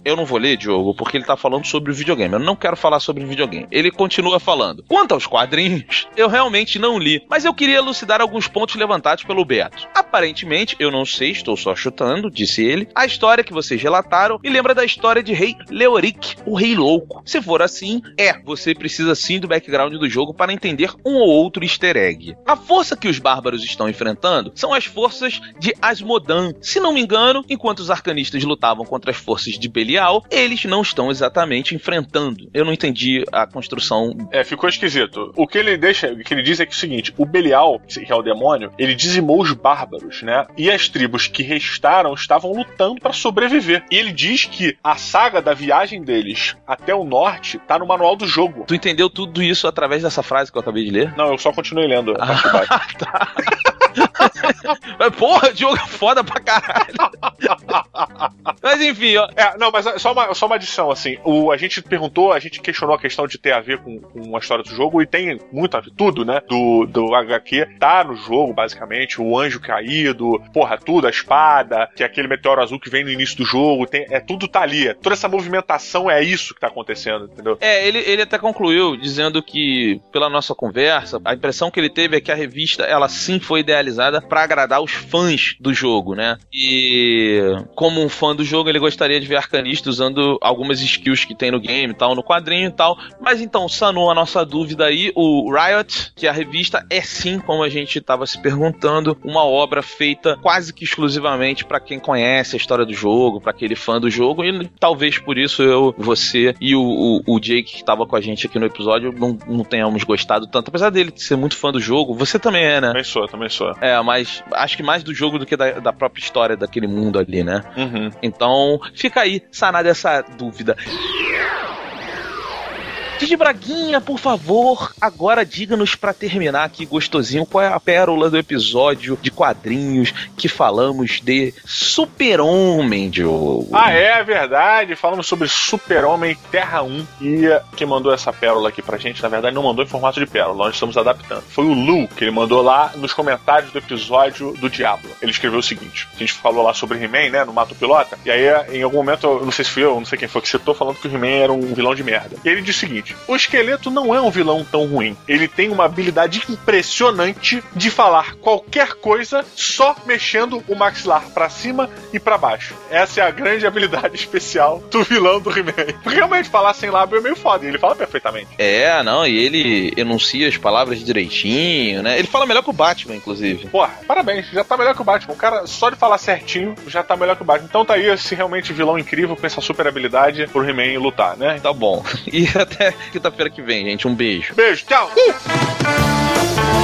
eu não vou ler, Diogo, porque ele tá falando sobre o videogame. Eu não quero falar sobre o videogame. Ele continua falando. Quanto aos quadrinhos, eu realmente não li, mas eu queria elucidar alguns pontos levantados pelo Beto. Aparentemente, eu não sei, estou só chutando, disse ele, a história que vocês relataram me lembra da história de Rei Leoric, o Rei Louco. Se for assim, é, você precisa sim do background do jogo para entender um ou outro easter egg. A força que os bárbaros estão enfrentando são as forças de Asmodan. Se não me engano, enquanto os arcanistas lutavam contra as forças de Belial, eles não estão exatamente enfrentando. Eu não entendi a construção. É, ficou esquisito. O que ele deixa, o que ele diz é que é o seguinte: o Belial, que é o demônio, ele dizimou os bárbaros, né? E as tribos que restaram estavam lutando para sobreviver. E ele diz que a saga da viagem deles até o norte tá no manual do jogo. Tu entendeu tudo isso através dessa frase que eu acabei de ler? Não, eu só continuei lendo. a parte de baixo. tá. Porra, jogo é foda pra caralho. Mas enfim, ó. É, não, mas só uma, só uma adição, assim. O, a gente perguntou, a gente questionou a questão de ter a ver com, com a história do jogo, e tem muito a ver, tudo, né? Do, do HQ tá no jogo, basicamente. O anjo caído, porra, tudo, a espada, que é aquele meteoro azul que vem no início do jogo, tem, é tudo tá ali. Toda essa movimentação é isso que tá acontecendo, entendeu? É, ele, ele até concluiu dizendo que, pela nossa conversa, a impressão que ele teve é que a revista, ela sim foi idealizada para agradar os fãs do jogo, né? E como um fã do jogo, ele gostaria de ver arcanista usando algumas skills que tem no game tal, no quadrinho e tal. Mas então, sanou a nossa dúvida aí, o Riot, que a revista é sim, como a gente estava se perguntando, uma obra feita quase que exclusivamente para quem conhece a história do jogo, para aquele fã do jogo, e talvez por isso eu, você e o, o, o Jake que estava com a gente aqui no episódio não, não tenhamos gostado tanto. Apesar dele ser muito fã do jogo, você também é, né? Também sou, também sou. É, mas acho que mais do jogo do que da, da própria história daquele mundo ali, né? Uhum. Então, fica aí, sanada essa dúvida. Didi Braguinha, por favor, agora diga-nos pra terminar aqui gostosinho qual é a pérola do episódio de quadrinhos que falamos de Super-Homem, Diogo. Ah, é verdade. Falamos sobre Super-Homem Terra 1. E quem mandou essa pérola aqui pra gente, na verdade, não mandou em formato de pérola, nós estamos adaptando. Foi o Lu que ele mandou lá nos comentários do episódio do Diablo. Ele escreveu o seguinte: a gente falou lá sobre He-Man, né, no Mato Pilota, e aí em algum momento, eu não sei se fui eu, não sei quem foi que citou, falando que o He-Man era um vilão de merda. E ele disse o seguinte: o esqueleto não é um vilão tão ruim. Ele tem uma habilidade impressionante de falar qualquer coisa só mexendo o maxilar pra cima e pra baixo. Essa é a grande habilidade especial do vilão do He-Man. Porque realmente falar sem lábio é meio foda, ele fala perfeitamente. É, não, e ele enuncia as palavras direitinho, né? Ele fala melhor que o Batman, inclusive. Porra, parabéns, já tá melhor que o Batman. O cara, só de falar certinho, já tá melhor que o Batman. Então tá aí esse realmente vilão incrível com essa super habilidade pro He-Man lutar, né? Tá bom. E até quinta-feira que vem, gente. Um beijo. Beijo, tchau. Uh!